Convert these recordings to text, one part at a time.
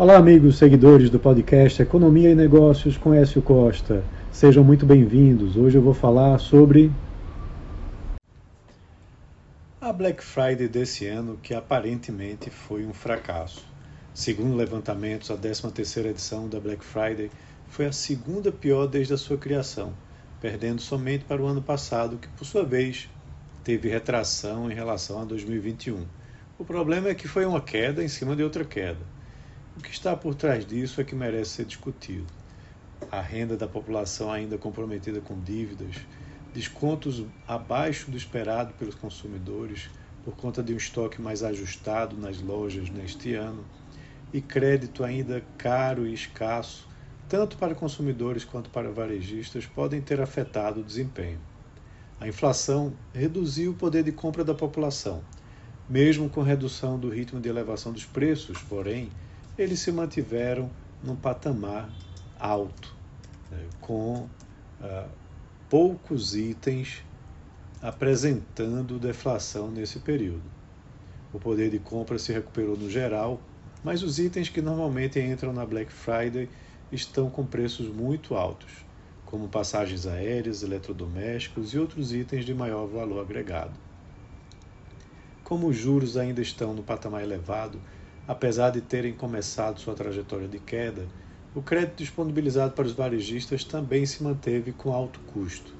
Olá, amigos seguidores do podcast Economia e Negócios com Écio Costa. Sejam muito bem-vindos. Hoje eu vou falar sobre a Black Friday desse ano, que aparentemente foi um fracasso. Segundo levantamentos, a 13ª edição da Black Friday foi a segunda pior desde a sua criação, perdendo somente para o ano passado, que por sua vez teve retração em relação a 2021. O problema é que foi uma queda em cima de outra queda. O que está por trás disso é que merece ser discutido. A renda da população ainda comprometida com dívidas, descontos abaixo do esperado pelos consumidores por conta de um estoque mais ajustado nas lojas neste ano e crédito ainda caro e escasso, tanto para consumidores quanto para varejistas, podem ter afetado o desempenho. A inflação reduziu o poder de compra da população. Mesmo com redução do ritmo de elevação dos preços, porém, eles se mantiveram num patamar alto, né, com ah, poucos itens apresentando deflação nesse período. O poder de compra se recuperou no geral, mas os itens que normalmente entram na Black Friday estão com preços muito altos, como passagens aéreas, eletrodomésticos e outros itens de maior valor agregado. Como os juros ainda estão no patamar elevado, Apesar de terem começado sua trajetória de queda, o crédito disponibilizado para os varejistas também se manteve com alto custo,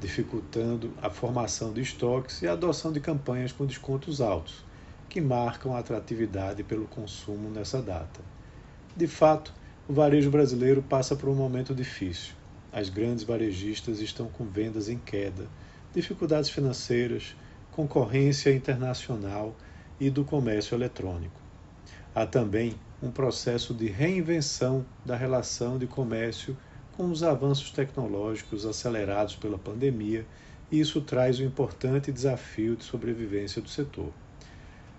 dificultando a formação de estoques e a adoção de campanhas com descontos altos, que marcam a atratividade pelo consumo nessa data. De fato, o varejo brasileiro passa por um momento difícil. As grandes varejistas estão com vendas em queda, dificuldades financeiras, concorrência internacional e do comércio eletrônico. Há também um processo de reinvenção da relação de comércio com os avanços tecnológicos acelerados pela pandemia, e isso traz um importante desafio de sobrevivência do setor.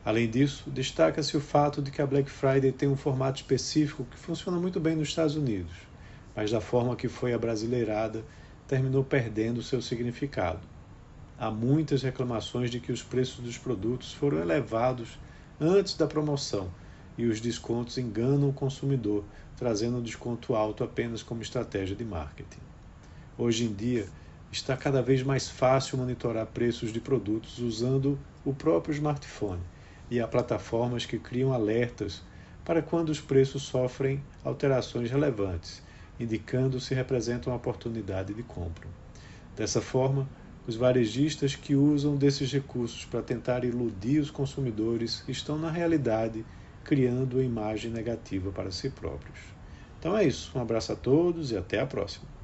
Além disso, destaca-se o fato de que a Black Friday tem um formato específico que funciona muito bem nos Estados Unidos, mas da forma que foi abrasileirada, terminou perdendo seu significado. Há muitas reclamações de que os preços dos produtos foram elevados antes da promoção e os descontos enganam o consumidor, trazendo um desconto alto apenas como estratégia de marketing. Hoje em dia, está cada vez mais fácil monitorar preços de produtos usando o próprio smartphone e há plataformas que criam alertas para quando os preços sofrem alterações relevantes, indicando se representam uma oportunidade de compra. Dessa forma, os varejistas que usam desses recursos para tentar iludir os consumidores estão, na realidade, criando uma imagem negativa para si próprios. Então é isso. Um abraço a todos e até a próxima.